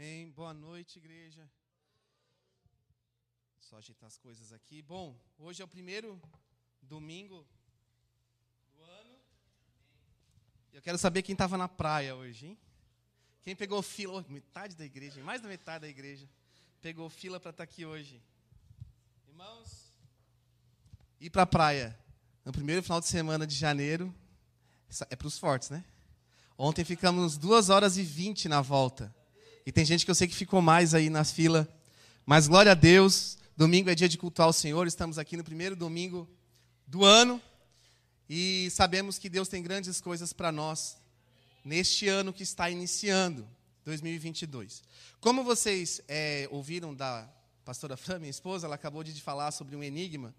Amém. Boa noite, igreja. Só ajeitar as coisas aqui. Bom, hoje é o primeiro domingo do ano. Eu quero saber quem estava na praia hoje, hein? Quem pegou fila, metade da igreja, mais da metade da igreja, pegou fila para estar tá aqui hoje. Irmãos, ir para a praia no primeiro final de semana de janeiro é para os fortes, né? Ontem ficamos duas horas e vinte na volta. E tem gente que eu sei que ficou mais aí na fila. Mas glória a Deus, domingo é dia de cultuar o Senhor. Estamos aqui no primeiro domingo do ano. E sabemos que Deus tem grandes coisas para nós neste ano que está iniciando, 2022. Como vocês é, ouviram da pastora Fran, minha esposa, ela acabou de falar sobre um enigma.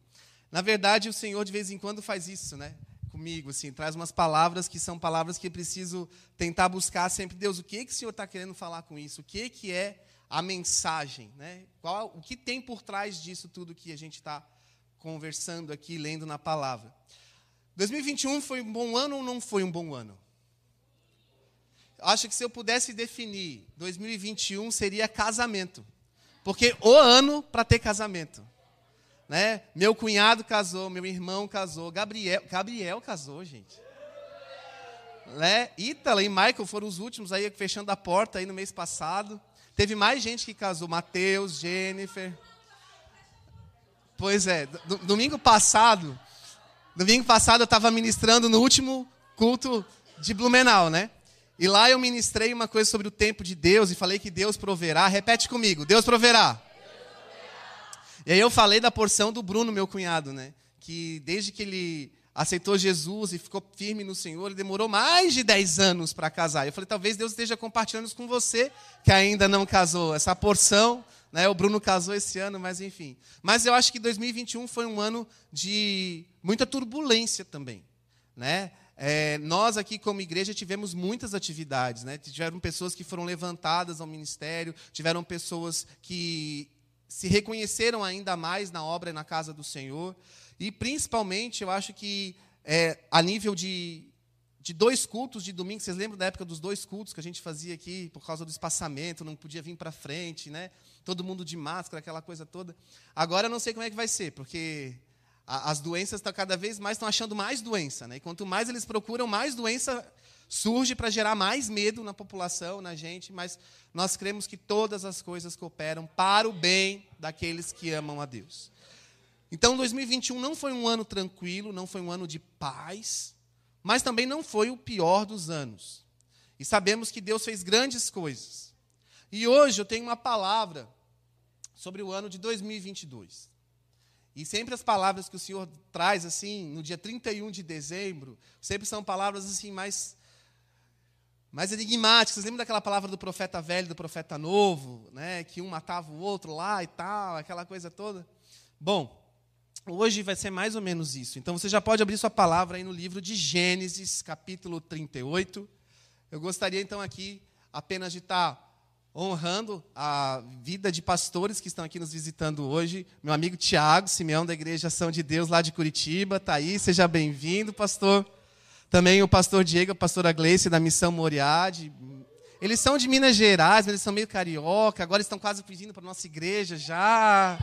Na verdade, o Senhor de vez em quando faz isso, né? Comigo, assim, traz umas palavras que são palavras que eu preciso tentar buscar sempre. Deus, o que, que o Senhor está querendo falar com isso? O que, que é a mensagem? Né? Qual, o que tem por trás disso tudo que a gente está conversando aqui, lendo na palavra? 2021 foi um bom ano ou não foi um bom ano? Acho que se eu pudesse definir, 2021 seria casamento. Porque o ano para ter casamento. Né? Meu cunhado casou, meu irmão casou, Gabriel, Gabriel casou, gente. Né? Ítala e Michael foram os últimos aí fechando a porta aí no mês passado. Teve mais gente que casou, Mateus, Jennifer. Pois é, domingo passado, domingo passado eu estava ministrando no último culto de Blumenau, né? E lá eu ministrei uma coisa sobre o tempo de Deus e falei que Deus proverá. Repete comigo, Deus proverá. E aí eu falei da porção do Bruno, meu cunhado, né? Que desde que ele aceitou Jesus e ficou firme no Senhor, ele demorou mais de 10 anos para casar. Eu falei, talvez Deus esteja compartilhando isso com você que ainda não casou. Essa porção, né? O Bruno casou esse ano, mas enfim. Mas eu acho que 2021 foi um ano de muita turbulência também, né? É, nós aqui como igreja tivemos muitas atividades, né? Tiveram pessoas que foram levantadas ao ministério, tiveram pessoas que se reconheceram ainda mais na obra e na casa do Senhor. E, principalmente, eu acho que é, a nível de, de dois cultos de domingo, vocês lembram da época dos dois cultos que a gente fazia aqui, por causa do espaçamento, não podia vir para frente, né? todo mundo de máscara, aquela coisa toda. Agora eu não sei como é que vai ser, porque a, as doenças estão cada vez mais estão achando mais doença. Né? E quanto mais eles procuram, mais doença surge para gerar mais medo na população, na gente, mas nós cremos que todas as coisas cooperam para o bem daqueles que amam a Deus. Então, 2021 não foi um ano tranquilo, não foi um ano de paz, mas também não foi o pior dos anos. E sabemos que Deus fez grandes coisas. E hoje eu tenho uma palavra sobre o ano de 2022. E sempre as palavras que o Senhor traz assim, no dia 31 de dezembro, sempre são palavras assim mais mais enigmáticos. Vocês lembram daquela palavra do profeta velho, do profeta novo, né? que um matava o outro lá e tal, aquela coisa toda? Bom, hoje vai ser mais ou menos isso. Então você já pode abrir sua palavra aí no livro de Gênesis, capítulo 38. Eu gostaria então aqui apenas de estar honrando a vida de pastores que estão aqui nos visitando hoje. Meu amigo Tiago, Simeão da Igreja Ação de Deus lá de Curitiba, está aí, seja bem-vindo, pastor. Também o pastor Diego, a pastora Gleice, da Missão Moriade. Eles são de Minas Gerais, mas eles são meio carioca. Agora estão quase pedindo para nossa igreja já.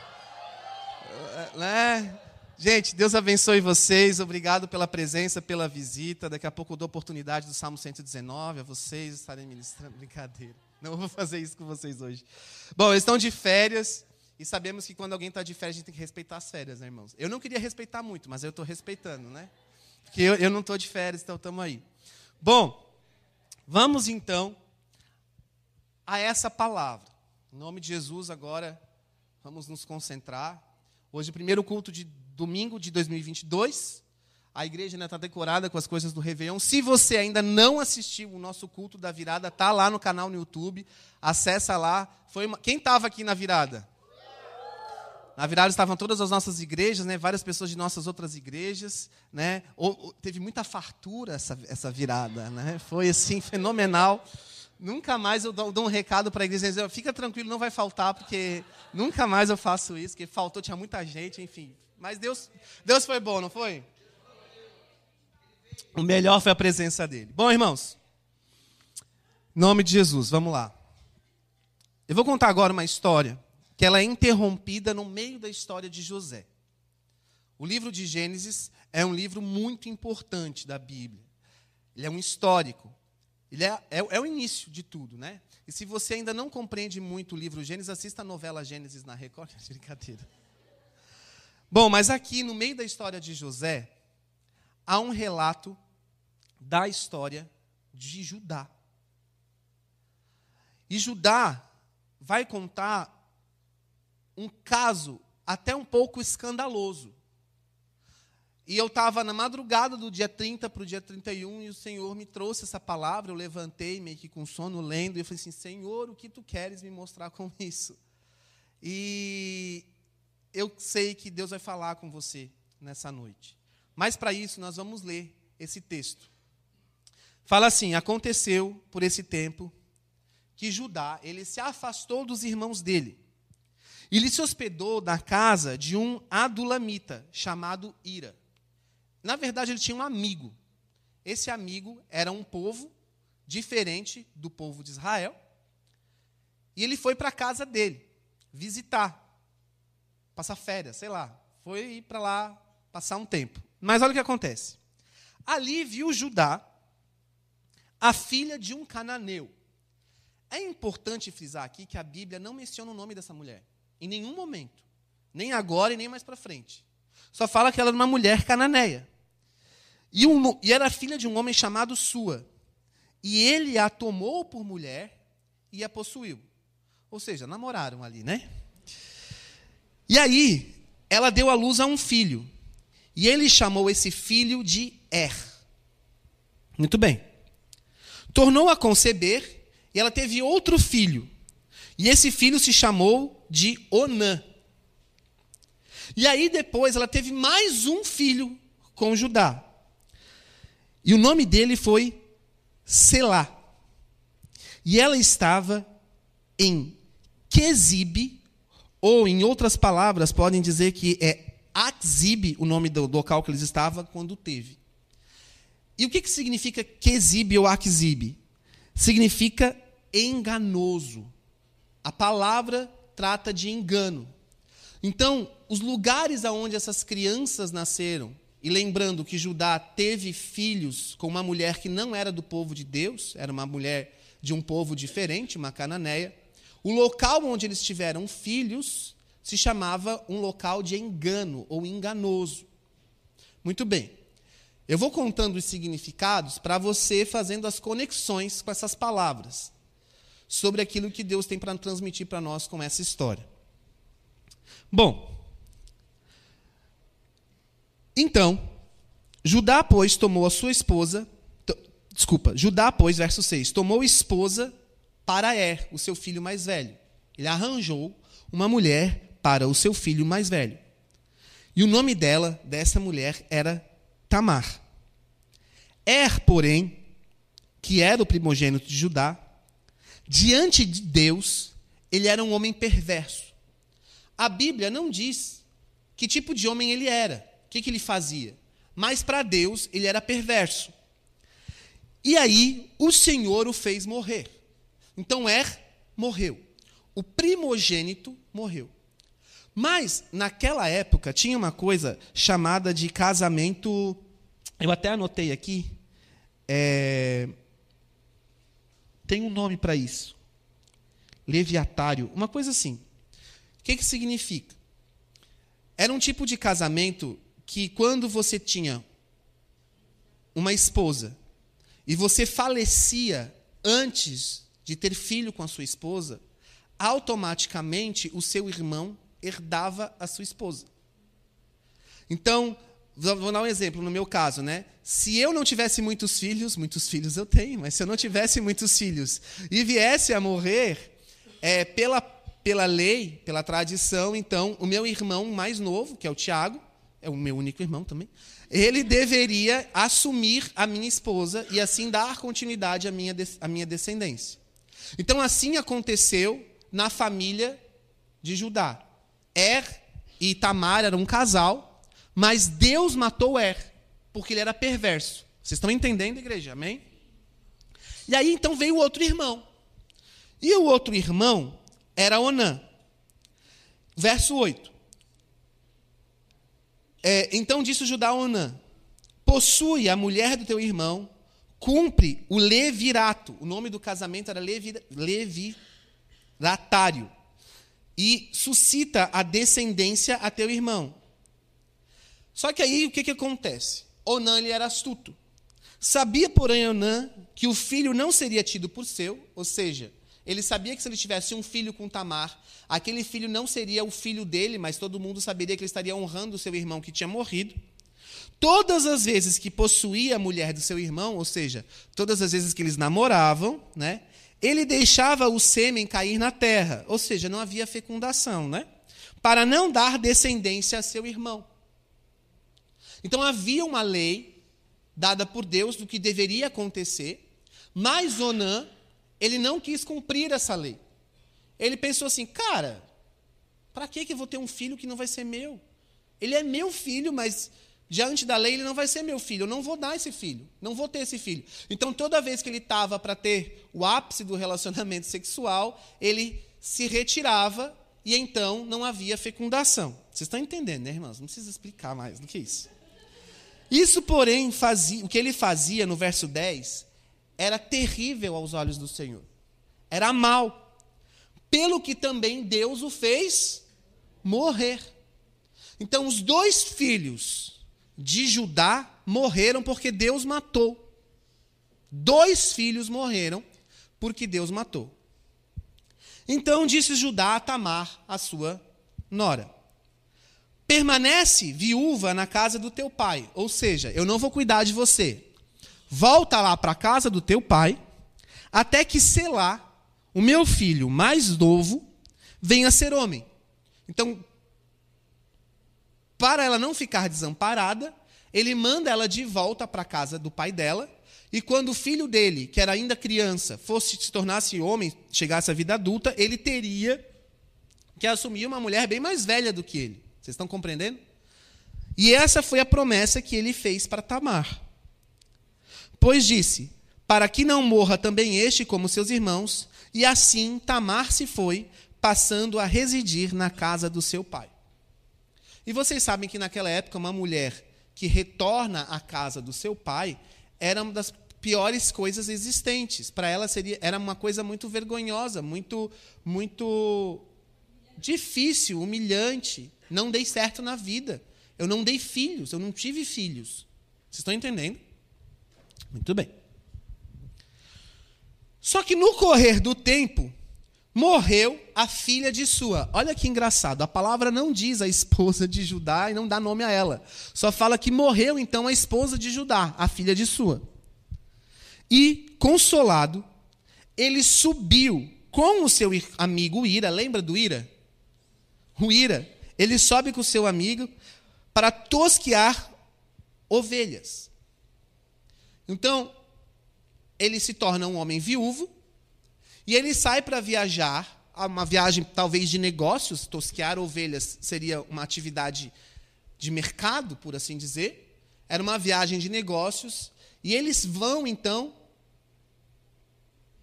É, né? Gente, Deus abençoe vocês. Obrigado pela presença, pela visita. Daqui a pouco eu dou oportunidade do Salmo 119 a vocês estarem ministrando. Brincadeira. Não vou fazer isso com vocês hoje. Bom, eles estão de férias. E sabemos que quando alguém está de férias, a gente tem que respeitar as férias, né, irmãos? Eu não queria respeitar muito, mas eu estou respeitando, né? Porque eu, eu não estou de férias, então estamos aí. Bom, vamos então a essa palavra. Em nome de Jesus, agora vamos nos concentrar. Hoje, primeiro culto de domingo de 2022. A igreja ainda está decorada com as coisas do Réveillon. Se você ainda não assistiu o nosso culto da virada, tá lá no canal no YouTube. Acessa lá. Foi uma... Quem estava aqui na virada? Na virada estavam todas as nossas igrejas, né? várias pessoas de nossas outras igrejas. Né? Teve muita fartura essa, essa virada. Né? Foi assim, fenomenal. Nunca mais eu dou, dou um recado para a igreja dizer, fica tranquilo, não vai faltar, porque nunca mais eu faço isso, porque faltou, tinha muita gente, enfim. Mas Deus, Deus foi bom, não foi? O melhor foi a presença dele. Bom, irmãos, em nome de Jesus, vamos lá. Eu vou contar agora uma história que ela é interrompida no meio da história de José. O livro de Gênesis é um livro muito importante da Bíblia. Ele é um histórico. Ele é, é, é, o início de tudo, né? E se você ainda não compreende muito o livro Gênesis, assista a novela Gênesis na Record. Brincadeira. Bom, mas aqui no meio da história de José, há um relato da história de Judá. E Judá vai contar um caso até um pouco escandaloso. E eu estava na madrugada do dia 30 para o dia 31 e o Senhor me trouxe essa palavra. Eu levantei meio que com sono, lendo, e eu falei assim: Senhor, o que tu queres me mostrar com isso? E eu sei que Deus vai falar com você nessa noite. Mas para isso, nós vamos ler esse texto. Fala assim: Aconteceu por esse tempo que Judá ele se afastou dos irmãos dele. E ele se hospedou na casa de um adulamita chamado Ira. Na verdade, ele tinha um amigo. Esse amigo era um povo diferente do povo de Israel. E ele foi para a casa dele visitar, passar férias, sei lá. Foi ir para lá passar um tempo. Mas olha o que acontece. Ali viu Judá, a filha de um cananeu. É importante frisar aqui que a Bíblia não menciona o nome dessa mulher, em nenhum momento. Nem agora e nem mais para frente. Só fala que ela era uma mulher cananeia. E, um, e era filha de um homem chamado Sua. E ele a tomou por mulher e a possuiu. Ou seja, namoraram ali, né? E aí, ela deu à luz a um filho. E ele chamou esse filho de Er. Muito bem. Tornou a conceber e ela teve outro filho. E esse filho se chamou de Onã. E aí depois ela teve mais um filho com Judá. E o nome dele foi Selá. E ela estava em Quezibe, ou em outras palavras, podem dizer que é Akzib, o nome do local que eles estavam quando teve. E o que, que significa Quezibe ou Akzib? Significa enganoso. A palavra trata de engano. Então, os lugares aonde essas crianças nasceram, e lembrando que Judá teve filhos com uma mulher que não era do povo de Deus, era uma mulher de um povo diferente, uma cananeia. O local onde eles tiveram filhos se chamava um local de engano ou enganoso. Muito bem. Eu vou contando os significados para você fazendo as conexões com essas palavras sobre aquilo que Deus tem para transmitir para nós com essa história. Bom, então, Judá, pois, tomou a sua esposa. Desculpa, Judá, pois, verso 6, tomou esposa para Er, o seu filho mais velho. Ele arranjou uma mulher para o seu filho mais velho. E o nome dela, dessa mulher, era Tamar. Er, porém, que era o primogênito de Judá, diante de Deus, ele era um homem perverso. A Bíblia não diz que tipo de homem ele era, o que, que ele fazia. Mas para Deus, ele era perverso. E aí, o Senhor o fez morrer. Então, Er morreu. O primogênito morreu. Mas, naquela época, tinha uma coisa chamada de casamento. Eu até anotei aqui. É, tem um nome para isso. Leviatário, uma coisa assim. O que, que significa? Era um tipo de casamento que, quando você tinha uma esposa e você falecia antes de ter filho com a sua esposa, automaticamente o seu irmão herdava a sua esposa. Então, vou dar um exemplo no meu caso, né? Se eu não tivesse muitos filhos, muitos filhos eu tenho, mas se eu não tivesse muitos filhos e viesse a morrer, é, pela, pela lei, pela tradição, então, o meu irmão mais novo, que é o Tiago, é o meu único irmão também, ele deveria assumir a minha esposa e assim dar continuidade à minha, à minha descendência. Então, assim aconteceu na família de Judá. Er e Tamar eram um casal, mas Deus matou Er, porque ele era perverso. Vocês estão entendendo, igreja? Amém? E aí então veio o outro irmão. E o outro irmão, era Onã. Verso 8. É, então disse Judá a Onã: Possui a mulher do teu irmão, cumpre o levirato. O nome do casamento era levi, leviratário. E suscita a descendência a teu irmão. Só que aí o que, que acontece? Onã ele era astuto. Sabia, porém, Onã que o filho não seria tido por seu, ou seja, ele sabia que se ele tivesse um filho com Tamar, aquele filho não seria o filho dele, mas todo mundo saberia que ele estaria honrando o seu irmão que tinha morrido. Todas as vezes que possuía a mulher do seu irmão, ou seja, todas as vezes que eles namoravam, né, ele deixava o sêmen cair na terra, ou seja, não havia fecundação, né, para não dar descendência a seu irmão. Então havia uma lei dada por Deus do que deveria acontecer, mas Onã ele não quis cumprir essa lei. Ele pensou assim, cara, para que eu vou ter um filho que não vai ser meu? Ele é meu filho, mas diante da lei ele não vai ser meu filho. Eu não vou dar esse filho, não vou ter esse filho. Então toda vez que ele estava para ter o ápice do relacionamento sexual, ele se retirava e então não havia fecundação. Vocês estão entendendo, né, irmãos? Não precisa explicar mais do que isso. Isso, porém, fazia, o que ele fazia no verso 10 era terrível aos olhos do Senhor. Era mal. Pelo que também Deus o fez morrer. Então, os dois filhos de Judá morreram porque Deus matou. Dois filhos morreram porque Deus matou. Então disse Judá a Tamar, a sua nora: Permanece viúva na casa do teu pai, ou seja, eu não vou cuidar de você, Volta lá para a casa do teu pai, até que Selá, o meu filho mais novo, venha ser homem. Então, para ela não ficar desamparada, ele manda ela de volta para a casa do pai dela. E quando o filho dele, que era ainda criança, fosse se tornasse homem, chegasse à vida adulta, ele teria que assumir uma mulher bem mais velha do que ele. Vocês estão compreendendo? E essa foi a promessa que ele fez para Tamar. Pois disse: Para que não morra também este como seus irmãos, e assim Tamar se foi, passando a residir na casa do seu pai. E vocês sabem que naquela época uma mulher que retorna à casa do seu pai era uma das piores coisas existentes. Para ela seria era uma coisa muito vergonhosa, muito muito difícil, humilhante. Não dei certo na vida. Eu não dei filhos, eu não tive filhos. Vocês estão entendendo? Muito bem. Só que no correr do tempo, morreu a filha de sua. Olha que engraçado, a palavra não diz a esposa de Judá e não dá nome a ela. Só fala que morreu então a esposa de Judá, a filha de sua. E, consolado, ele subiu com o seu amigo Ira, lembra do Ira? O Ira, ele sobe com seu amigo para tosquear ovelhas. Então, ele se torna um homem viúvo e ele sai para viajar, uma viagem talvez de negócios, tosquear ovelhas seria uma atividade de mercado, por assim dizer. Era uma viagem de negócios e eles vão então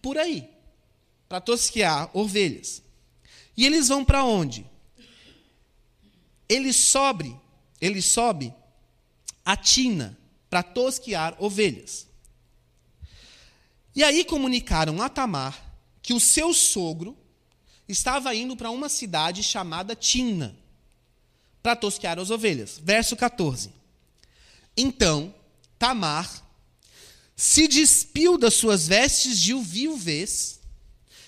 por aí para tosquear ovelhas. E eles vão para onde? Ele sobe, ele sobe a Tina, para tosquear ovelhas. E aí comunicaram a Tamar que o seu sogro estava indo para uma cidade chamada Tina para tosquear as ovelhas. Verso 14. Então, Tamar se despiu das suas vestes de viuvez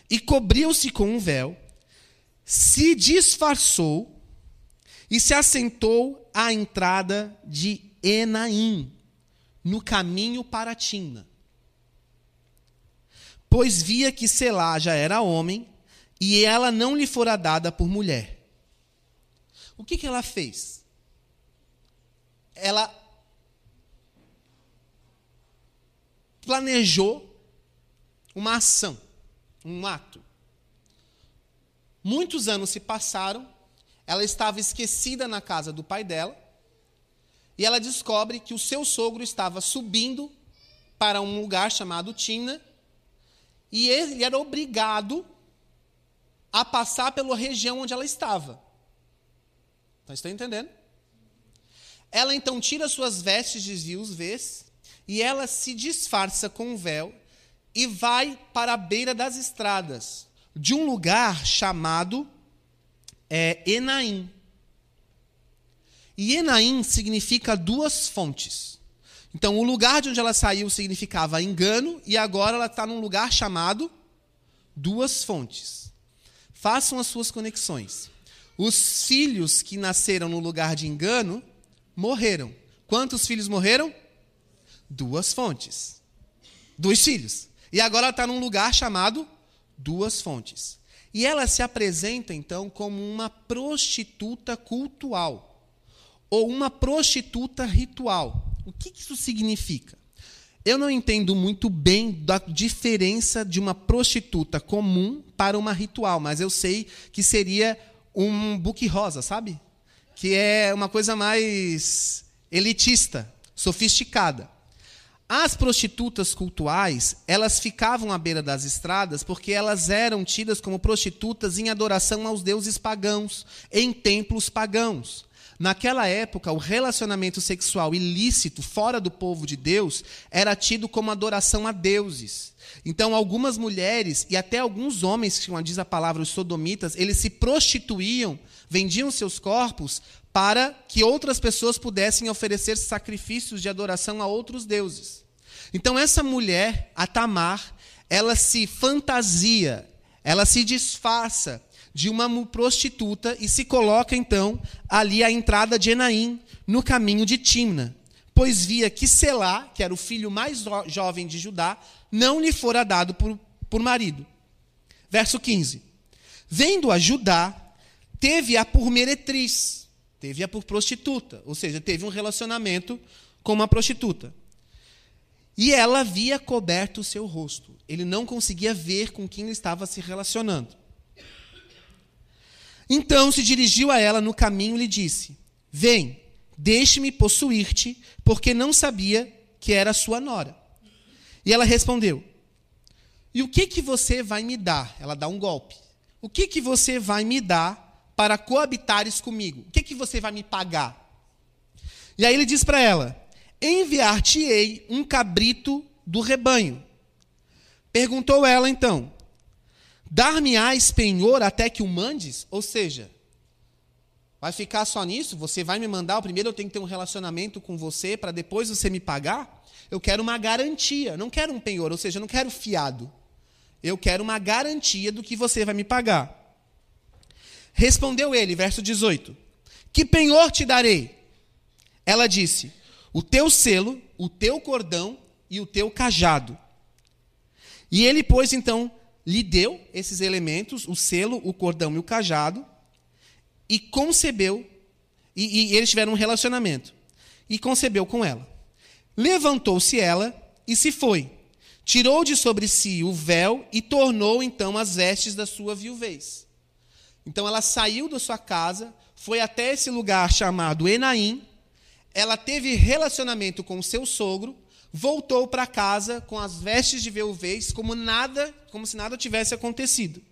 e cobriu-se com um véu, se disfarçou e se assentou à entrada de Enaim, no caminho para Tina. Pois via que Selá já era homem e ela não lhe fora dada por mulher. O que, que ela fez? Ela planejou uma ação, um ato. Muitos anos se passaram, ela estava esquecida na casa do pai dela, e ela descobre que o seu sogro estava subindo para um lugar chamado Tina, e ele era obrigado a passar pela região onde ela estava. Então, estão entendendo? Ela então tira suas vestes, dizia os vês, e ela se disfarça com um véu e vai para a beira das estradas, de um lugar chamado é, Enaim. E Enaim significa duas fontes. Então, o lugar de onde ela saiu significava engano, e agora ela está num lugar chamado duas fontes. Façam as suas conexões. Os filhos que nasceram no lugar de engano morreram. Quantos filhos morreram? Duas fontes. Dois filhos. E agora ela está num lugar chamado Duas Fontes. E ela se apresenta, então, como uma prostituta cultual. Ou uma prostituta ritual. O que isso significa? Eu não entendo muito bem da diferença de uma prostituta comum para uma ritual, mas eu sei que seria um buque rosa, sabe? Que é uma coisa mais elitista, sofisticada. As prostitutas cultuais, elas ficavam à beira das estradas porque elas eram tidas como prostitutas em adoração aos deuses pagãos, em templos pagãos. Naquela época, o relacionamento sexual ilícito fora do povo de Deus era tido como adoração a deuses. Então, algumas mulheres e até alguns homens, como diz a palavra, os sodomitas, eles se prostituíam, vendiam seus corpos para que outras pessoas pudessem oferecer sacrifícios de adoração a outros deuses. Então, essa mulher, a Tamar, ela se fantasia, ela se disfarça de uma prostituta e se coloca, então, ali à entrada de Enaim, no caminho de Timna, pois via que Selá, que era o filho mais jovem de Judá, não lhe fora dado por, por marido. Verso 15. Vendo-a Judá, teve-a por meretriz, teve-a por prostituta, ou seja, teve um relacionamento com uma prostituta. E ela havia coberto o seu rosto. Ele não conseguia ver com quem ele estava se relacionando. Então se dirigiu a ela no caminho e lhe disse: Vem, deixe-me possuir-te, porque não sabia que era sua nora. E ela respondeu: E o que que você vai me dar? Ela dá um golpe. O que que você vai me dar para coabitares comigo? O que que você vai me pagar? E aí ele diz para ela: Enviar-te-ei um cabrito do rebanho. Perguntou ela então: Dar-me-ás penhor até que o mandes? Ou seja, vai ficar só nisso? Você vai me mandar? Primeiro eu tenho que ter um relacionamento com você para depois você me pagar? Eu quero uma garantia, não quero um penhor, ou seja, eu não quero fiado. Eu quero uma garantia do que você vai me pagar. Respondeu ele, verso 18: Que penhor te darei? Ela disse: O teu selo, o teu cordão e o teu cajado. E ele, pois, então, lhe deu esses elementos, o selo, o cordão e o cajado, e concebeu, e, e eles tiveram um relacionamento, e concebeu com ela. Levantou-se ela e se foi. Tirou de sobre si o véu e tornou então as vestes da sua viuvez. Então ela saiu da sua casa, foi até esse lugar chamado Enaim, ela teve relacionamento com o seu sogro, voltou para casa com as vestes de viuvez, como nada, como se nada tivesse acontecido.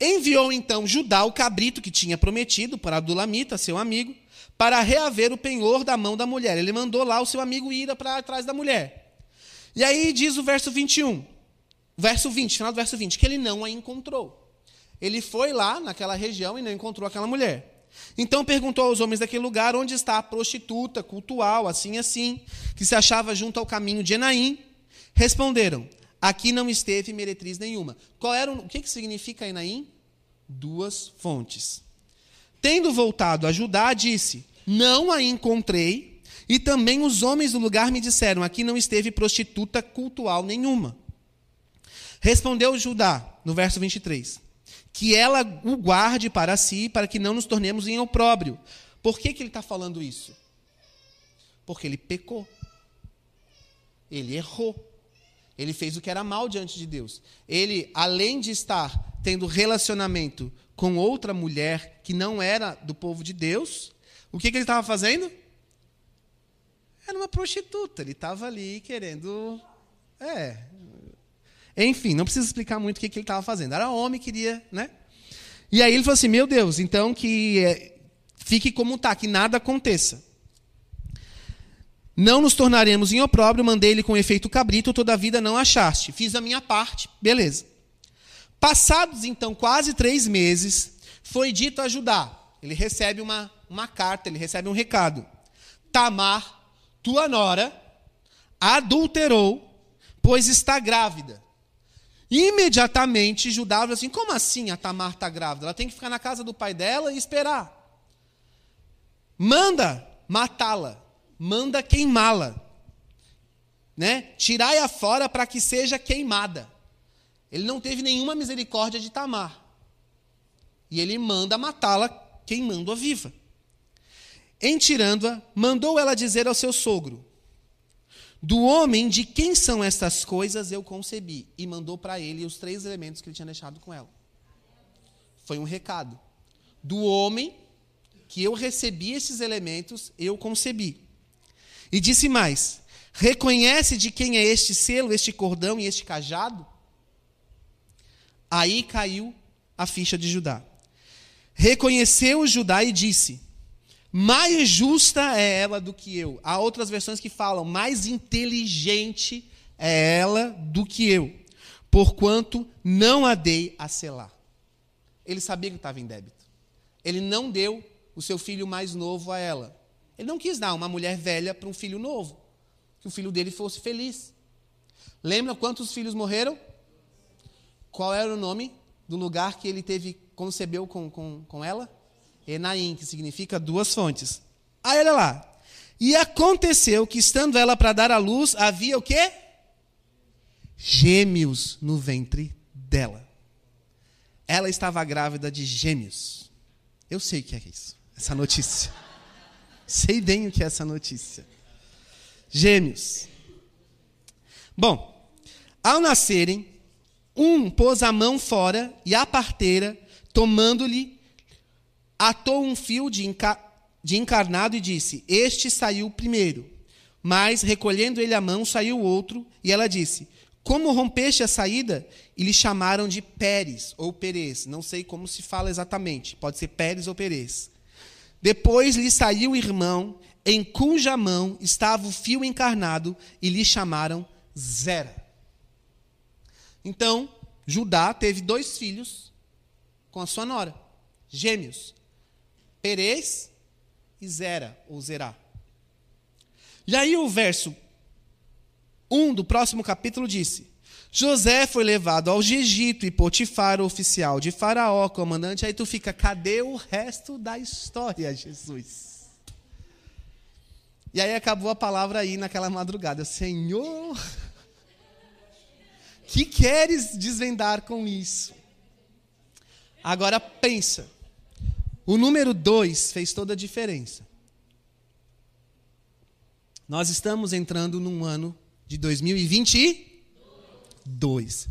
Enviou então Judá o cabrito que tinha prometido para Adulamita, seu amigo, para reaver o penhor da mão da mulher. Ele mandou lá o seu amigo ir para trás da mulher. E aí diz o verso 21, verso 20, final do verso 20, que ele não a encontrou. Ele foi lá naquela região e não encontrou aquela mulher. Então perguntou aos homens daquele lugar onde está a prostituta cultual, assim assim, que se achava junto ao caminho de Enaim. Responderam: Aqui não esteve meretriz nenhuma. Qual era o, o que, que significa Enaim? Duas fontes. Tendo voltado a Judá, disse: Não a encontrei, e também os homens do lugar me disseram: Aqui não esteve prostituta cultual nenhuma. Respondeu Judá, no verso 23, que ela o guarde para si, para que não nos tornemos em opróbrio. Por que, que ele está falando isso? Porque ele pecou. Ele errou. Ele fez o que era mal diante de Deus. Ele, além de estar tendo relacionamento com outra mulher que não era do povo de Deus, o que, que ele estava fazendo? Era uma prostituta. Ele estava ali querendo. É. Enfim, não precisa explicar muito o que, que ele estava fazendo. Era homem, queria, né? E aí ele falou assim: Meu Deus, então que é, fique como está, que nada aconteça. Não nos tornaremos em opróbrio, mandei-lhe com efeito cabrito, toda a vida não achaste. Fiz a minha parte, beleza. Passados então quase três meses, foi dito a Judá. Ele recebe uma, uma carta, ele recebe um recado. Tamar, tua nora, adulterou, pois está grávida. Imediatamente Judá falou assim: como assim a Tamar está grávida? Ela tem que ficar na casa do pai dela e esperar. Manda matá-la, manda queimá-la. Né? Tirai-a fora para que seja queimada. Ele não teve nenhuma misericórdia de Tamar. E ele manda matá-la, queimando-a viva. Em tirando-a, mandou ela dizer ao seu sogro: Do homem de quem são estas coisas eu concebi. E mandou para ele os três elementos que ele tinha deixado com ela. Foi um recado. Do homem que eu recebi esses elementos, eu concebi. E disse mais: Reconhece de quem é este selo, este cordão e este cajado? Aí caiu a ficha de Judá. Reconheceu Judá e disse: Mais justa é ela do que eu. Há outras versões que falam: Mais inteligente é ela do que eu, porquanto não a dei a selar. Ele sabia que estava em débito. Ele não deu o seu filho mais novo a ela. Ele não quis dar uma mulher velha para um filho novo, que o filho dele fosse feliz. Lembra quantos filhos morreram? Qual era o nome do lugar que ele teve concebeu com, com, com ela? Enaim, que significa duas fontes. Aí olha lá. E aconteceu que, estando ela para dar à luz, havia o quê? Gêmeos no ventre dela. Ela estava grávida de gêmeos. Eu sei o que é isso, essa notícia. sei bem o que é essa notícia. Gêmeos. Bom, ao nascerem, um pôs a mão fora e a parteira, tomando-lhe, atou um fio de, enca de encarnado e disse: Este saiu primeiro. Mas, recolhendo ele a mão, saiu outro, e ela disse: Como rompeste a saída? E lhe chamaram de Pérez ou Perez. Não sei como se fala exatamente. Pode ser Pérez ou Perez. Depois lhe saiu o irmão, em cuja mão estava o fio encarnado, e lhe chamaram Zera. Então, Judá teve dois filhos com a sua nora, gêmeos, Perez e Zera, ou Zerá. E aí o verso 1 do próximo capítulo disse: José foi levado ao Egito e Potifar, oficial de Faraó, comandante. Aí tu fica, cadê o resto da história, Jesus? E aí acabou a palavra aí naquela madrugada: Senhor que queres desvendar com isso? Agora pensa. O número 2 fez toda a diferença. Nós estamos entrando num ano de 2022.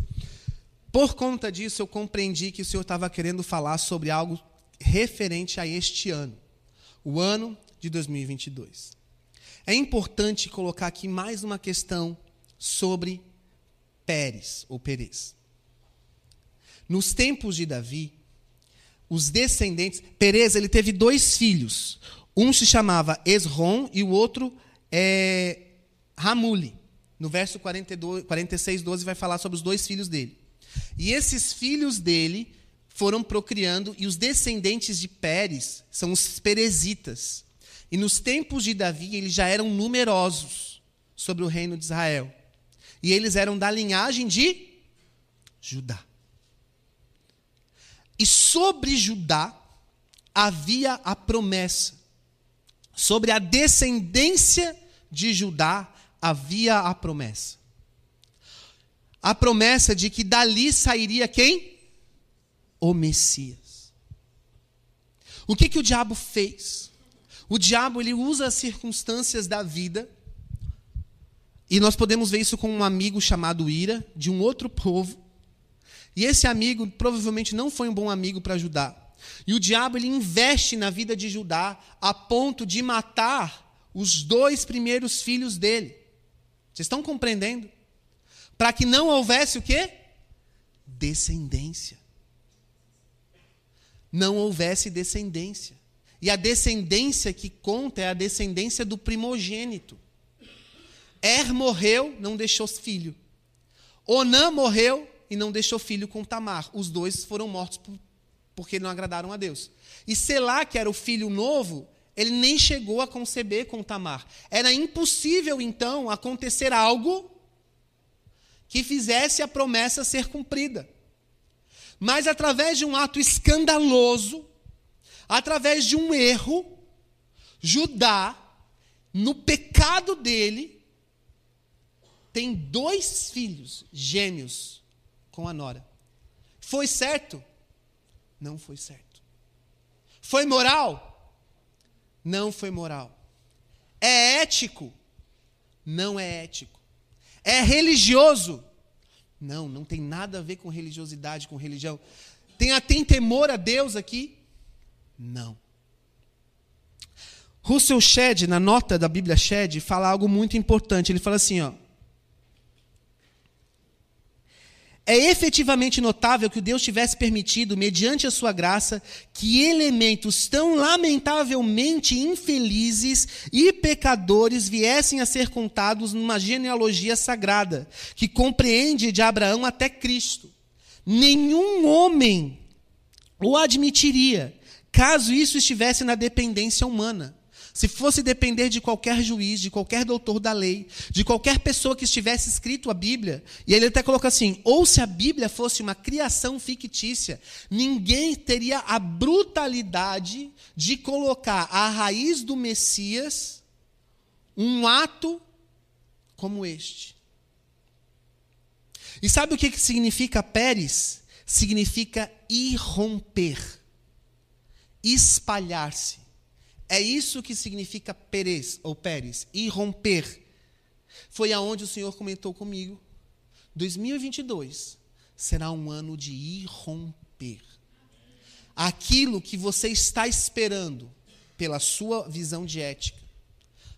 Por conta disso, eu compreendi que o Senhor estava querendo falar sobre algo referente a este ano, o ano de 2022. É importante colocar aqui mais uma questão sobre Pérez ou Perez. Nos tempos de Davi, os descendentes. Perez ele teve dois filhos. Um se chamava Esrom e o outro é Ramule. No verso 42, 46, 12 vai falar sobre os dois filhos dele. E esses filhos dele foram procriando, e os descendentes de Pérez são os perezitas. E nos tempos de Davi, eles já eram numerosos sobre o reino de Israel. E eles eram da linhagem de Judá. E sobre Judá havia a promessa. Sobre a descendência de Judá havia a promessa. A promessa de que dali sairia quem? O Messias. O que, que o diabo fez? O diabo ele usa as circunstâncias da vida e nós podemos ver isso com um amigo chamado Ira, de um outro povo. E esse amigo provavelmente não foi um bom amigo para Judá. E o diabo ele investe na vida de Judá a ponto de matar os dois primeiros filhos dele. Vocês estão compreendendo? Para que não houvesse o quê? Descendência. Não houvesse descendência. E a descendência que conta é a descendência do primogênito. Er morreu, não deixou filho. Onã morreu e não deixou filho com Tamar. Os dois foram mortos por, porque não agradaram a Deus. E Selá, que era o filho novo, ele nem chegou a conceber com Tamar. Era impossível, então, acontecer algo que fizesse a promessa ser cumprida. Mas através de um ato escandaloso, através de um erro, Judá, no pecado dele, tem dois filhos gêmeos com a nora. Foi certo? Não foi certo. Foi moral? Não foi moral. É ético? Não é ético. É religioso? Não, não tem nada a ver com religiosidade, com religião. Tem, tem temor a Deus aqui? Não. Russell Shedd, na nota da Bíblia Shedd, fala algo muito importante. Ele fala assim, ó. É efetivamente notável que o Deus tivesse permitido, mediante a sua graça, que elementos tão lamentavelmente infelizes e pecadores viessem a ser contados numa genealogia sagrada, que compreende de Abraão até Cristo. Nenhum homem o admitiria, caso isso estivesse na dependência humana. Se fosse depender de qualquer juiz, de qualquer doutor da lei, de qualquer pessoa que estivesse escrito a Bíblia, e ele até coloca assim: ou se a Bíblia fosse uma criação fictícia, ninguém teria a brutalidade de colocar à raiz do Messias um ato como este. E sabe o que significa Pérez? Significa irromper, espalhar-se. É isso que significa Pérez ou Pérez, irromper. Foi aonde o Senhor comentou comigo. 2022 será um ano de irromper. Aquilo que você está esperando pela sua visão de ética,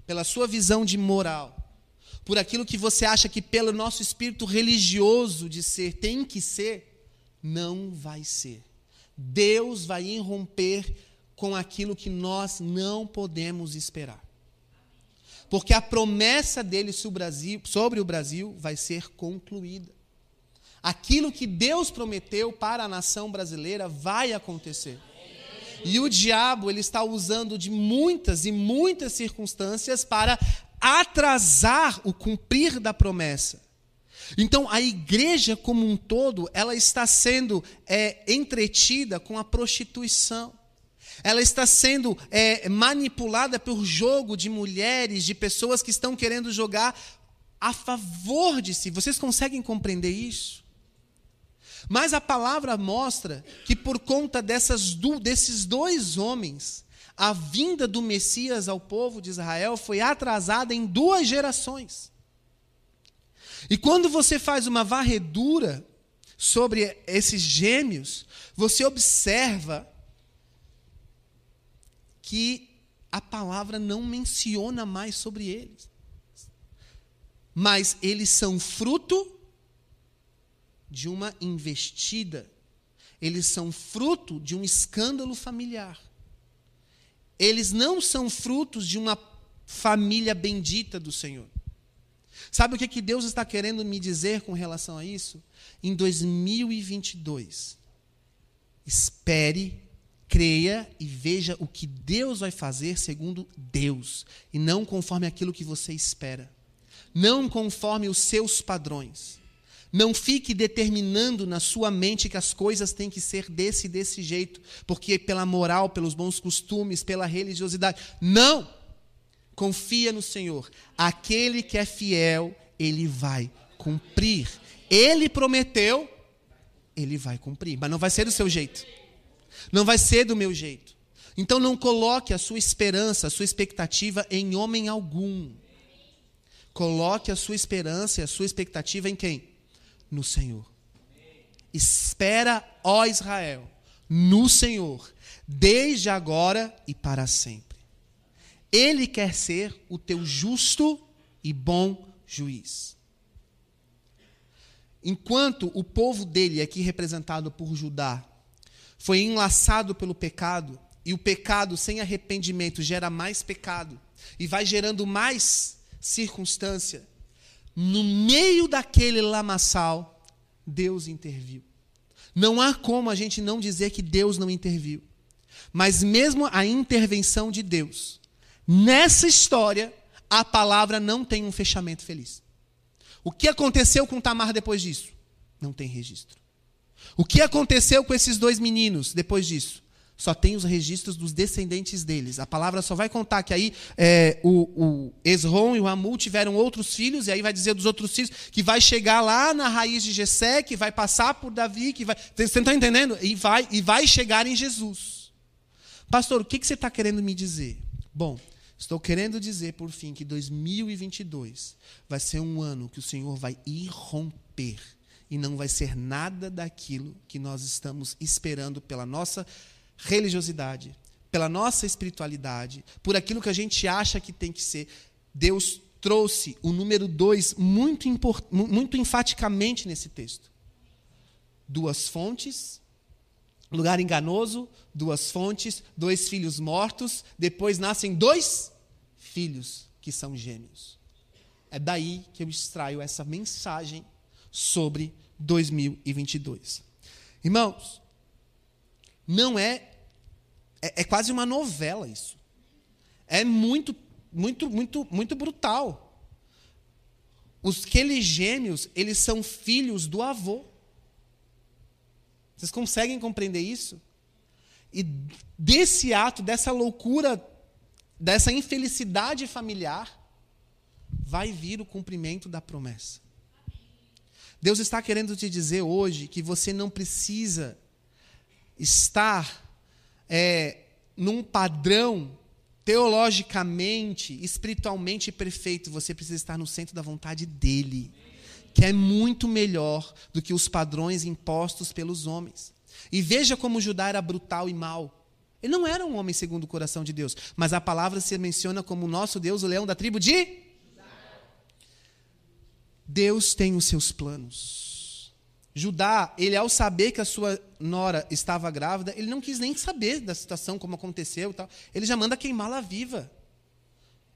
pela sua visão de moral, por aquilo que você acha que pelo nosso espírito religioso de ser tem que ser, não vai ser. Deus vai irromper com aquilo que nós não podemos esperar. Porque a promessa dele sobre o Brasil vai ser concluída. Aquilo que Deus prometeu para a nação brasileira vai acontecer. E o diabo ele está usando de muitas e muitas circunstâncias para atrasar o cumprir da promessa. Então a igreja como um todo ela está sendo é, entretida com a prostituição ela está sendo é, manipulada por jogo de mulheres, de pessoas que estão querendo jogar a favor de si. Vocês conseguem compreender isso? Mas a palavra mostra que por conta dessas, desses dois homens, a vinda do Messias ao povo de Israel foi atrasada em duas gerações. E quando você faz uma varredura sobre esses gêmeos, você observa que a palavra não menciona mais sobre eles. Mas eles são fruto de uma investida. Eles são fruto de um escândalo familiar. Eles não são frutos de uma família bendita do Senhor. Sabe o que, que Deus está querendo me dizer com relação a isso? Em 2022, espere creia e veja o que Deus vai fazer segundo Deus, e não conforme aquilo que você espera. Não conforme os seus padrões. Não fique determinando na sua mente que as coisas têm que ser desse e desse jeito, porque pela moral, pelos bons costumes, pela religiosidade. Não! Confia no Senhor. Aquele que é fiel, ele vai cumprir. Ele prometeu, ele vai cumprir, mas não vai ser do seu jeito. Não vai ser do meu jeito. Então não coloque a sua esperança, a sua expectativa em homem algum. Coloque a sua esperança e a sua expectativa em quem? No Senhor. Espera, ó Israel, no Senhor, desde agora e para sempre. Ele quer ser o teu justo e bom juiz. enquanto o povo dele, aqui representado por Judá, foi enlaçado pelo pecado, e o pecado sem arrependimento gera mais pecado, e vai gerando mais circunstância, no meio daquele lamaçal, Deus interviu. Não há como a gente não dizer que Deus não interviu. Mas mesmo a intervenção de Deus, nessa história, a palavra não tem um fechamento feliz. O que aconteceu com Tamar depois disso? Não tem registro. O que aconteceu com esses dois meninos depois disso? Só tem os registros dos descendentes deles. A palavra só vai contar que aí é, o, o Esrom e o Amul tiveram outros filhos, e aí vai dizer dos outros filhos que vai chegar lá na raiz de Jessé, que vai passar por Davi, que vai. Você está entendendo? E vai, e vai chegar em Jesus. Pastor, o que, que você está querendo me dizer? Bom, estou querendo dizer, por fim, que 2022 vai ser um ano que o Senhor vai irromper e não vai ser nada daquilo que nós estamos esperando pela nossa religiosidade, pela nossa espiritualidade, por aquilo que a gente acha que tem que ser. Deus trouxe o número dois muito, muito enfaticamente nesse texto. Duas fontes, lugar enganoso, duas fontes, dois filhos mortos, depois nascem dois filhos que são gêmeos. É daí que eu extraio essa mensagem sobre 2022. Irmãos, não é, é, é quase uma novela isso. É muito, muito, muito, muito brutal. Os aqueles gêmeos, eles são filhos do avô. Vocês conseguem compreender isso? E desse ato, dessa loucura, dessa infelicidade familiar, vai vir o cumprimento da promessa. Deus está querendo te dizer hoje que você não precisa estar é, num padrão teologicamente, espiritualmente perfeito, você precisa estar no centro da vontade dele, que é muito melhor do que os padrões impostos pelos homens. E veja como Judá era brutal e mau. Ele não era um homem segundo o coração de Deus, mas a palavra se menciona como nosso Deus, o leão da tribo de Deus tem os seus planos. Judá, ele ao saber que a sua nora estava grávida, ele não quis nem saber da situação, como aconteceu e tal. Ele já manda queimá-la viva.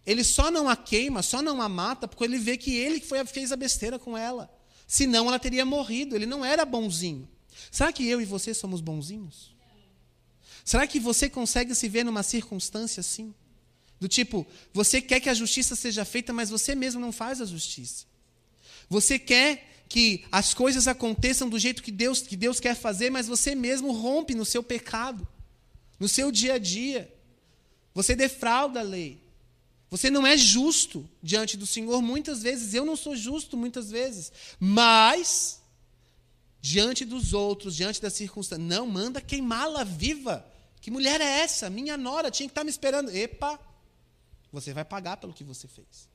Ele só não a queima, só não a mata, porque ele vê que ele foi, fez a besteira com ela. Senão ela teria morrido. Ele não era bonzinho. Será que eu e você somos bonzinhos? Será que você consegue se ver numa circunstância assim? Do tipo, você quer que a justiça seja feita, mas você mesmo não faz a justiça. Você quer que as coisas aconteçam do jeito que Deus, que Deus quer fazer, mas você mesmo rompe no seu pecado, no seu dia a dia. Você defrauda a lei. Você não é justo diante do Senhor muitas vezes. Eu não sou justo muitas vezes. Mas, diante dos outros, diante da circunstância, não, manda queimá-la viva. Que mulher é essa? Minha nora tinha que estar me esperando. Epa, você vai pagar pelo que você fez.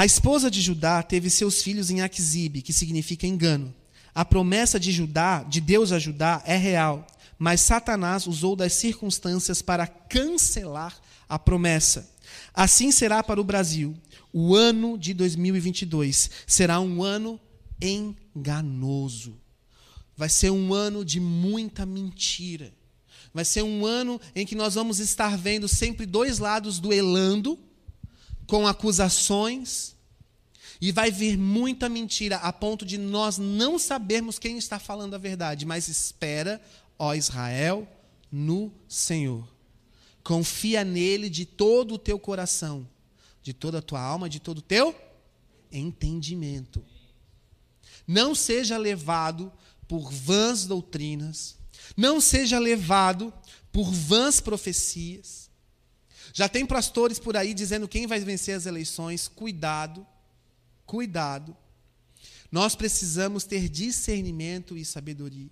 A esposa de Judá teve seus filhos em Aquisibe, que significa engano. A promessa de Judá, de Deus a Judá, é real, mas Satanás usou das circunstâncias para cancelar a promessa. Assim será para o Brasil. O ano de 2022 será um ano enganoso. Vai ser um ano de muita mentira. Vai ser um ano em que nós vamos estar vendo sempre dois lados duelando com acusações, e vai vir muita mentira a ponto de nós não sabermos quem está falando a verdade, mas espera, ó Israel, no Senhor. Confia nele de todo o teu coração, de toda a tua alma, de todo o teu entendimento. Não seja levado por vãs doutrinas, não seja levado por vãs profecias, já tem pastores por aí dizendo quem vai vencer as eleições. Cuidado, cuidado. Nós precisamos ter discernimento e sabedoria.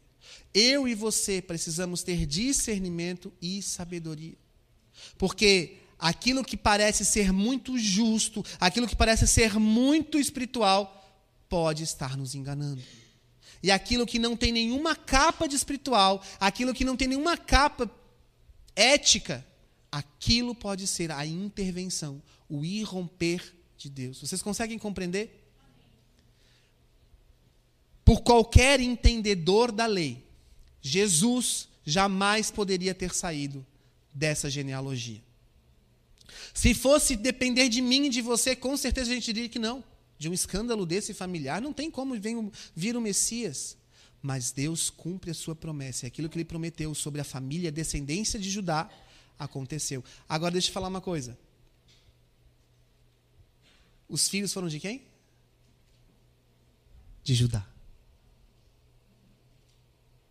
Eu e você precisamos ter discernimento e sabedoria. Porque aquilo que parece ser muito justo, aquilo que parece ser muito espiritual, pode estar nos enganando. E aquilo que não tem nenhuma capa de espiritual, aquilo que não tem nenhuma capa ética, aquilo pode ser a intervenção, o irromper de Deus. Vocês conseguem compreender? Por qualquer entendedor da lei, Jesus jamais poderia ter saído dessa genealogia. Se fosse depender de mim e de você, com certeza a gente diria que não. De um escândalo desse familiar, não tem como vir o Messias. Mas Deus cumpre a sua promessa. E aquilo que ele prometeu sobre a família, descendência de Judá, aconteceu. Agora deixa eu falar uma coisa. Os filhos foram de quem? De Judá.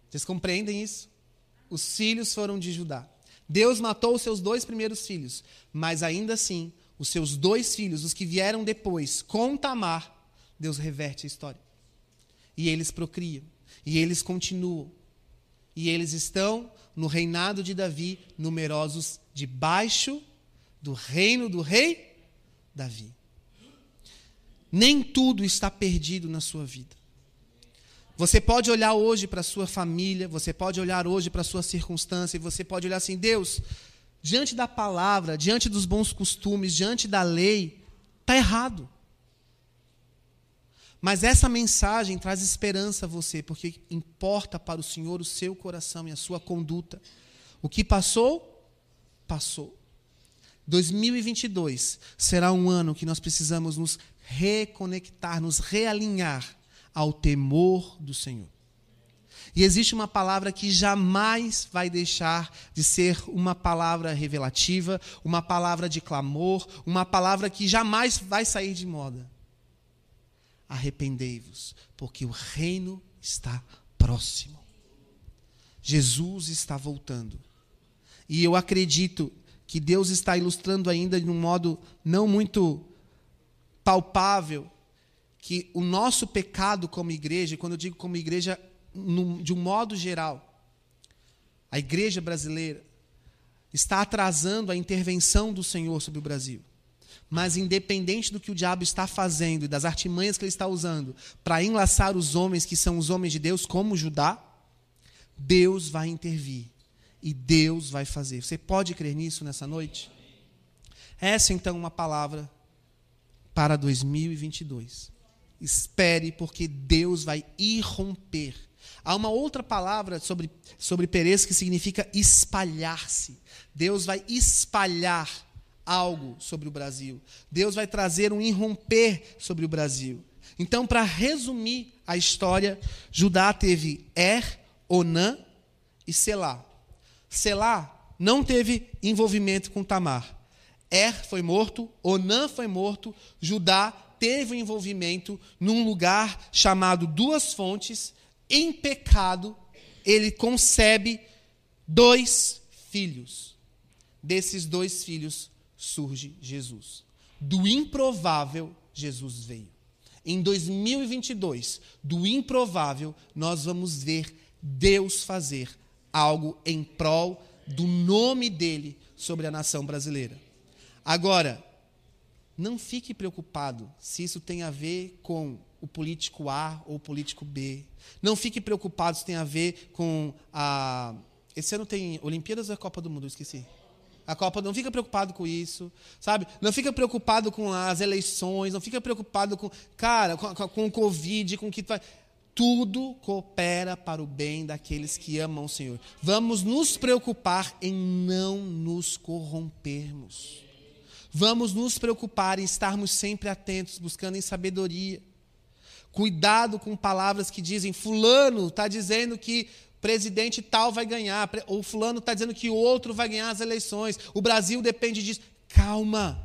Vocês compreendem isso? Os filhos foram de Judá. Deus matou os seus dois primeiros filhos, mas ainda assim, os seus dois filhos, os que vieram depois, com Tamar, Deus reverte a história. E eles procriam, e eles continuam. E eles estão no reinado de Davi, numerosos debaixo do reino do rei Davi. Nem tudo está perdido na sua vida. Você pode olhar hoje para a sua família, você pode olhar hoje para a sua circunstância, e você pode olhar assim: Deus, diante da palavra, diante dos bons costumes, diante da lei, está errado. Mas essa mensagem traz esperança a você, porque importa para o Senhor o seu coração e a sua conduta. O que passou, passou. 2022 será um ano que nós precisamos nos reconectar, nos realinhar ao temor do Senhor. E existe uma palavra que jamais vai deixar de ser uma palavra revelativa, uma palavra de clamor, uma palavra que jamais vai sair de moda. Arrependei-vos, porque o reino está próximo. Jesus está voltando. E eu acredito que Deus está ilustrando ainda de um modo não muito palpável que o nosso pecado como igreja, quando eu digo como igreja, de um modo geral, a igreja brasileira está atrasando a intervenção do Senhor sobre o Brasil. Mas, independente do que o diabo está fazendo e das artimanhas que ele está usando para enlaçar os homens que são os homens de Deus, como Judá, Deus vai intervir e Deus vai fazer. Você pode crer nisso nessa noite? Essa, então, é uma palavra para 2022. Espere, porque Deus vai irromper. Há uma outra palavra sobre, sobre Perez que significa espalhar-se. Deus vai espalhar algo sobre o Brasil. Deus vai trazer um irromper sobre o Brasil. Então, para resumir a história, Judá teve Er, Onã e Selá. Selá não teve envolvimento com Tamar. Er foi morto, Onã foi morto, Judá teve um envolvimento num lugar chamado Duas Fontes, em pecado, ele concebe dois filhos. Desses dois filhos surge Jesus. Do improvável, Jesus veio. Em 2022, do improvável, nós vamos ver Deus fazer algo em prol do nome dele sobre a nação brasileira. Agora, não fique preocupado se isso tem a ver com o político A ou o político B. Não fique preocupado se tem a ver com a. Esse ano tem Olimpíadas ou é Copa do Mundo? Eu esqueci. A Copa, não fica preocupado com isso, sabe? Não fica preocupado com as eleições, não fica preocupado com, cara, com, com o Covid, com o que vai. Tudo coopera para o bem daqueles que amam o Senhor. Vamos nos preocupar em não nos corrompermos. Vamos nos preocupar em estarmos sempre atentos, buscando em sabedoria. Cuidado com palavras que dizem, Fulano está dizendo que presidente tal vai ganhar, ou Fulano está dizendo que o outro vai ganhar as eleições, o Brasil depende disso. Calma.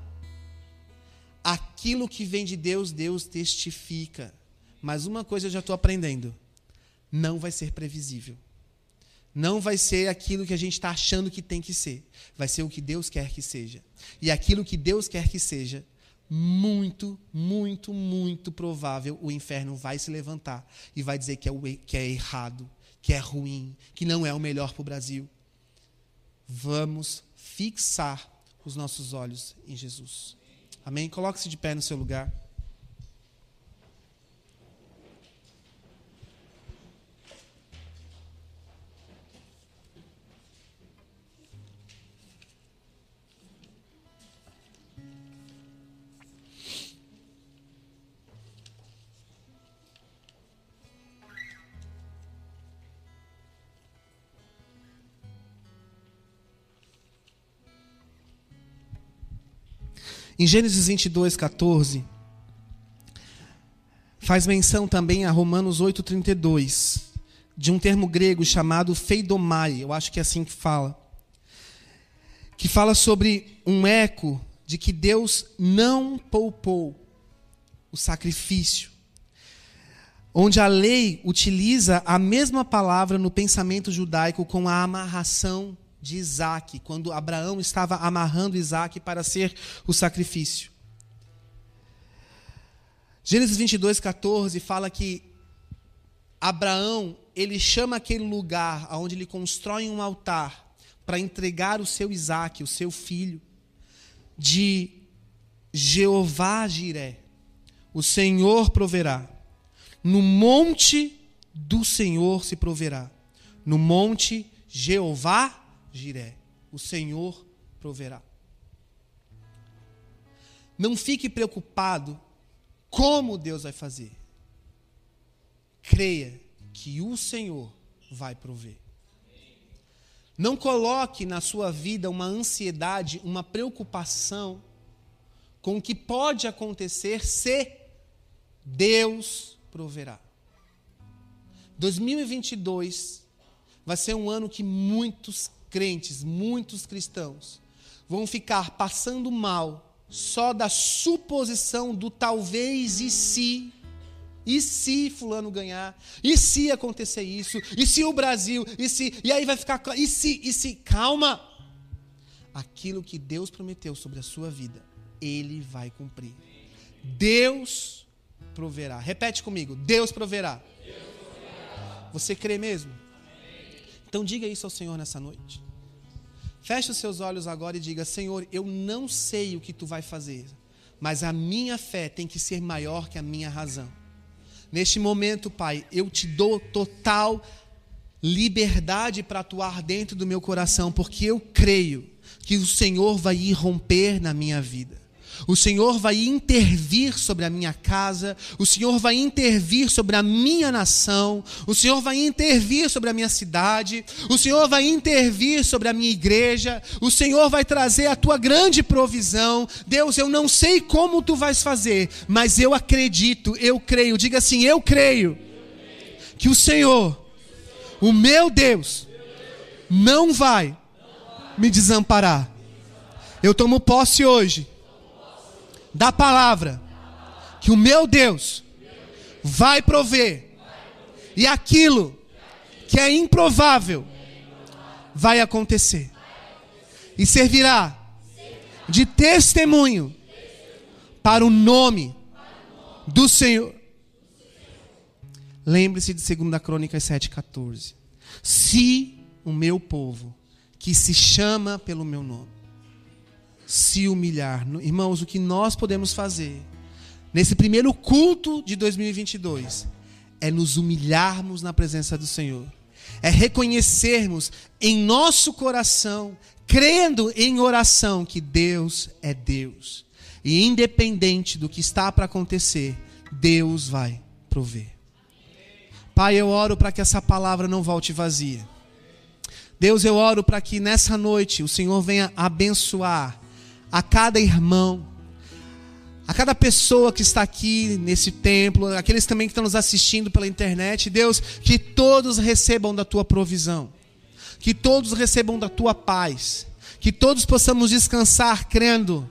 Aquilo que vem de Deus, Deus testifica. Mas uma coisa eu já estou aprendendo: não vai ser previsível. Não vai ser aquilo que a gente está achando que tem que ser. Vai ser o que Deus quer que seja. E aquilo que Deus quer que seja, muito, muito, muito provável o inferno vai se levantar e vai dizer que é, que é errado, que é ruim, que não é o melhor para o Brasil. Vamos fixar os nossos olhos em Jesus. Amém? Coloque-se de pé no seu lugar. Em Gênesis 22, 14, faz menção também a Romanos 8,32, de um termo grego chamado feidomai, eu acho que é assim que fala, que fala sobre um eco de que Deus não poupou o sacrifício, onde a lei utiliza a mesma palavra no pensamento judaico com a amarração de Isaac, quando Abraão estava amarrando Isaac para ser o sacrifício. Gênesis 22, 14 fala que Abraão, ele chama aquele lugar onde ele constrói um altar para entregar o seu Isaac, o seu filho, de Jeová Jiré. O Senhor proverá. No monte do Senhor se proverá. No monte Jeová Jiré. O Senhor proverá. Não fique preocupado como Deus vai fazer. Creia que o Senhor vai prover. Não coloque na sua vida uma ansiedade, uma preocupação com o que pode acontecer se Deus proverá. 2022 vai ser um ano que muitos crentes, muitos cristãos, vão ficar passando mal só da suposição do talvez e se. E se fulano ganhar? E se acontecer isso? E se o Brasil? E se? E aí vai ficar e se? E se? Calma. Aquilo que Deus prometeu sobre a sua vida, ele vai cumprir. Deus proverá. Repete comigo. Deus proverá. Deus proverá. Você crê mesmo? Então diga isso ao Senhor nessa noite. Feche os seus olhos agora e diga: Senhor, eu não sei o que tu vai fazer, mas a minha fé tem que ser maior que a minha razão. Neste momento, Pai, eu te dou total liberdade para atuar dentro do meu coração, porque eu creio que o Senhor vai irromper na minha vida. O Senhor vai intervir sobre a minha casa, o Senhor vai intervir sobre a minha nação, o Senhor vai intervir sobre a minha cidade, o Senhor vai intervir sobre a minha igreja, o Senhor vai trazer a tua grande provisão. Deus, eu não sei como tu vais fazer, mas eu acredito, eu creio. Diga assim: eu creio que o Senhor, o meu Deus, não vai me desamparar. Eu tomo posse hoje da palavra que o meu Deus vai prover e aquilo que é improvável vai acontecer e servirá de testemunho para o nome do Senhor. Lembre-se de 2 Crônicas 7,14. Se o meu povo, que se chama pelo meu nome, se humilhar. Irmãos, o que nós podemos fazer nesse primeiro culto de 2022 é nos humilharmos na presença do Senhor. É reconhecermos em nosso coração, crendo em oração, que Deus é Deus. E independente do que está para acontecer, Deus vai prover. Pai, eu oro para que essa palavra não volte vazia. Deus, eu oro para que nessa noite o Senhor venha abençoar a cada irmão, a cada pessoa que está aqui nesse templo, aqueles também que estão nos assistindo pela internet, Deus, que todos recebam da tua provisão, que todos recebam da tua paz, que todos possamos descansar crendo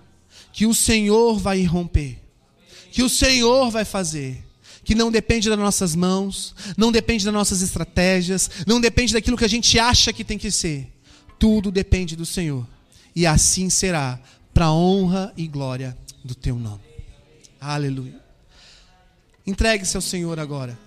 que o Senhor vai irromper, que o Senhor vai fazer que não depende das nossas mãos, não depende das nossas estratégias, não depende daquilo que a gente acha que tem que ser. Tudo depende do Senhor. E assim será para a honra e glória do teu nome. Aleluia. Entregue-se ao Senhor agora,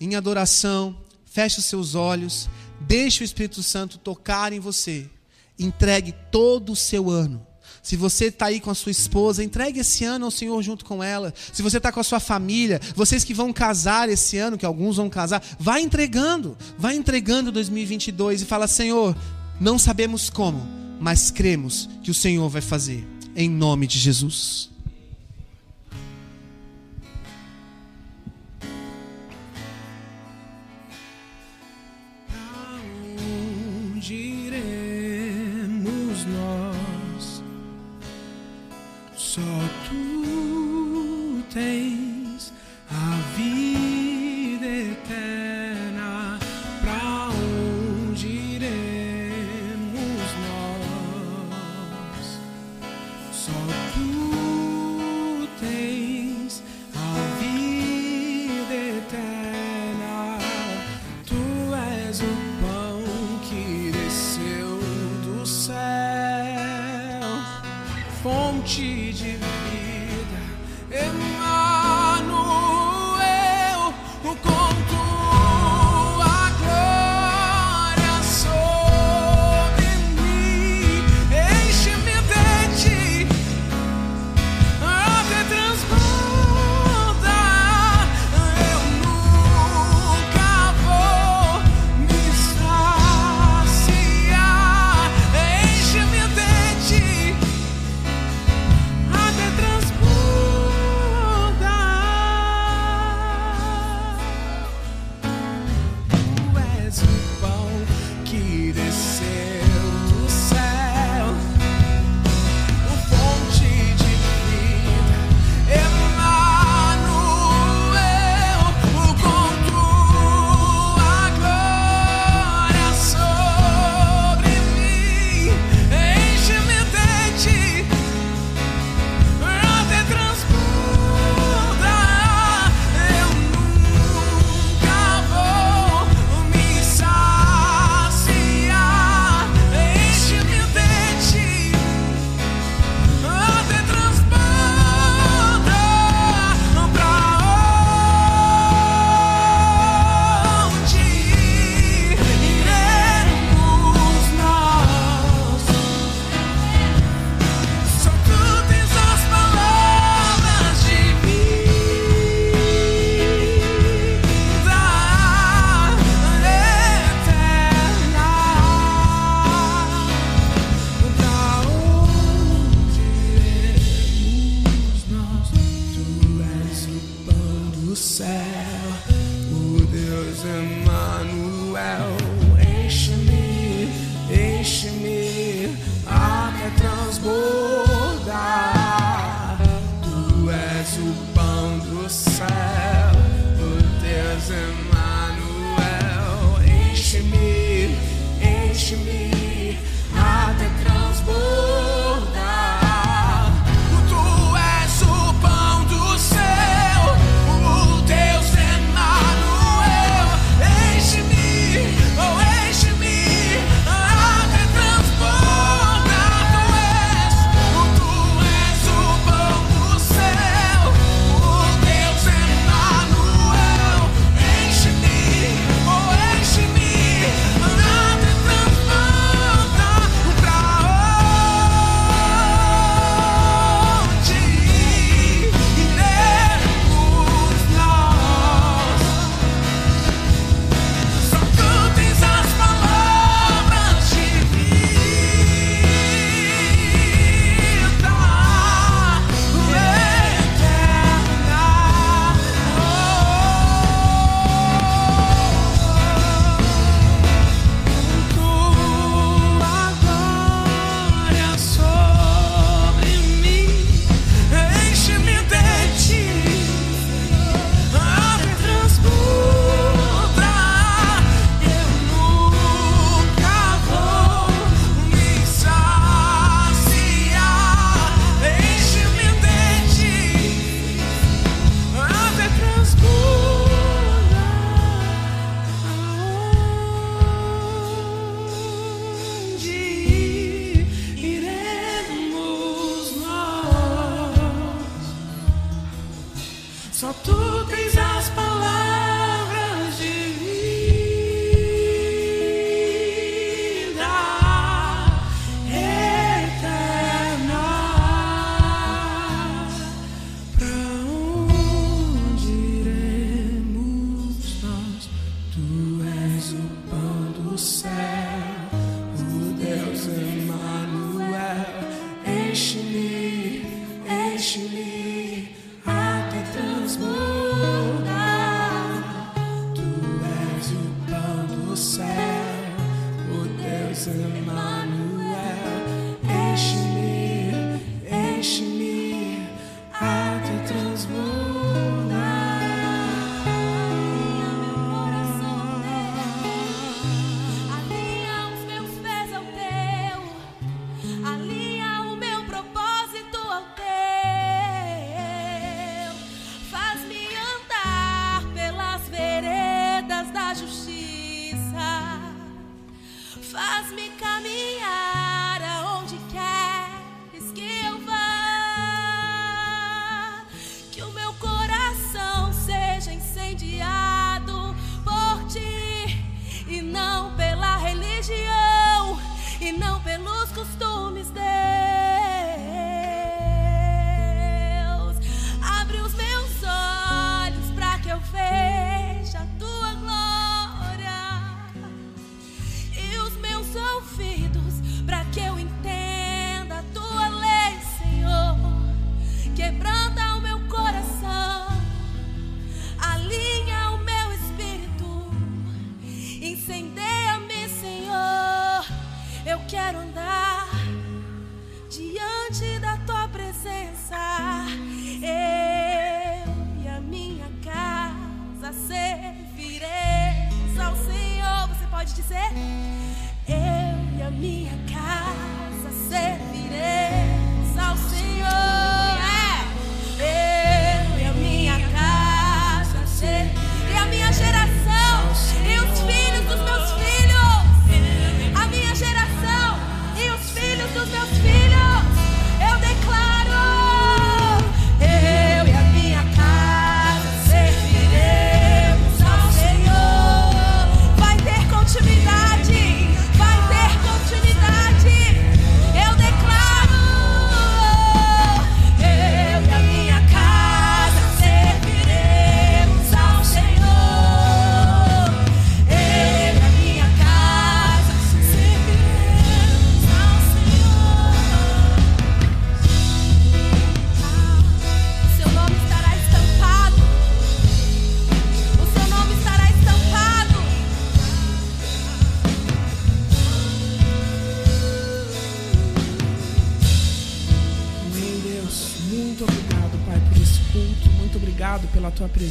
em adoração, feche os seus olhos, deixe o Espírito Santo tocar em você. Entregue todo o seu ano. Se você está aí com a sua esposa, entregue esse ano ao Senhor junto com ela. Se você está com a sua família, vocês que vão casar esse ano, que alguns vão casar, vai entregando, vai entregando 2022 e fala: Senhor, não sabemos como, mas cremos que o Senhor vai fazer, em nome de Jesus. Só tu tens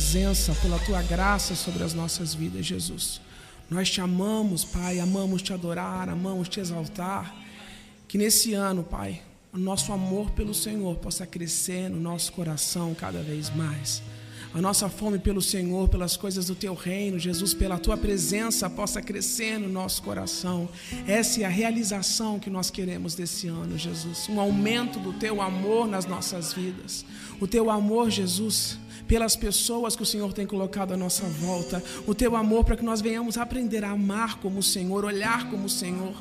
presença, pela tua graça sobre as nossas vidas, Jesus. Nós te amamos, Pai, amamos te adorar, amamos te exaltar. Que nesse ano, Pai, o nosso amor pelo Senhor possa crescer no nosso coração cada vez mais. A nossa fome pelo Senhor, pelas coisas do teu reino, Jesus, pela tua presença possa crescer no nosso coração. Essa é a realização que nós queremos desse ano, Jesus. Um aumento do teu amor nas nossas vidas. O teu amor, Jesus, pelas pessoas que o Senhor tem colocado à nossa volta. O teu amor para que nós venhamos aprender a amar como o Senhor, olhar como o Senhor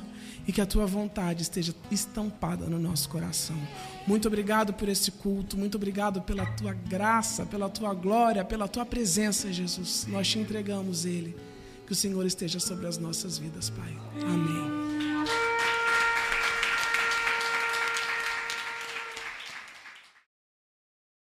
e que a tua vontade esteja estampada no nosso coração. Muito obrigado por esse culto, muito obrigado pela tua graça, pela tua glória, pela tua presença, Jesus. Nós te entregamos ele. Que o Senhor esteja sobre as nossas vidas, Pai. Amém.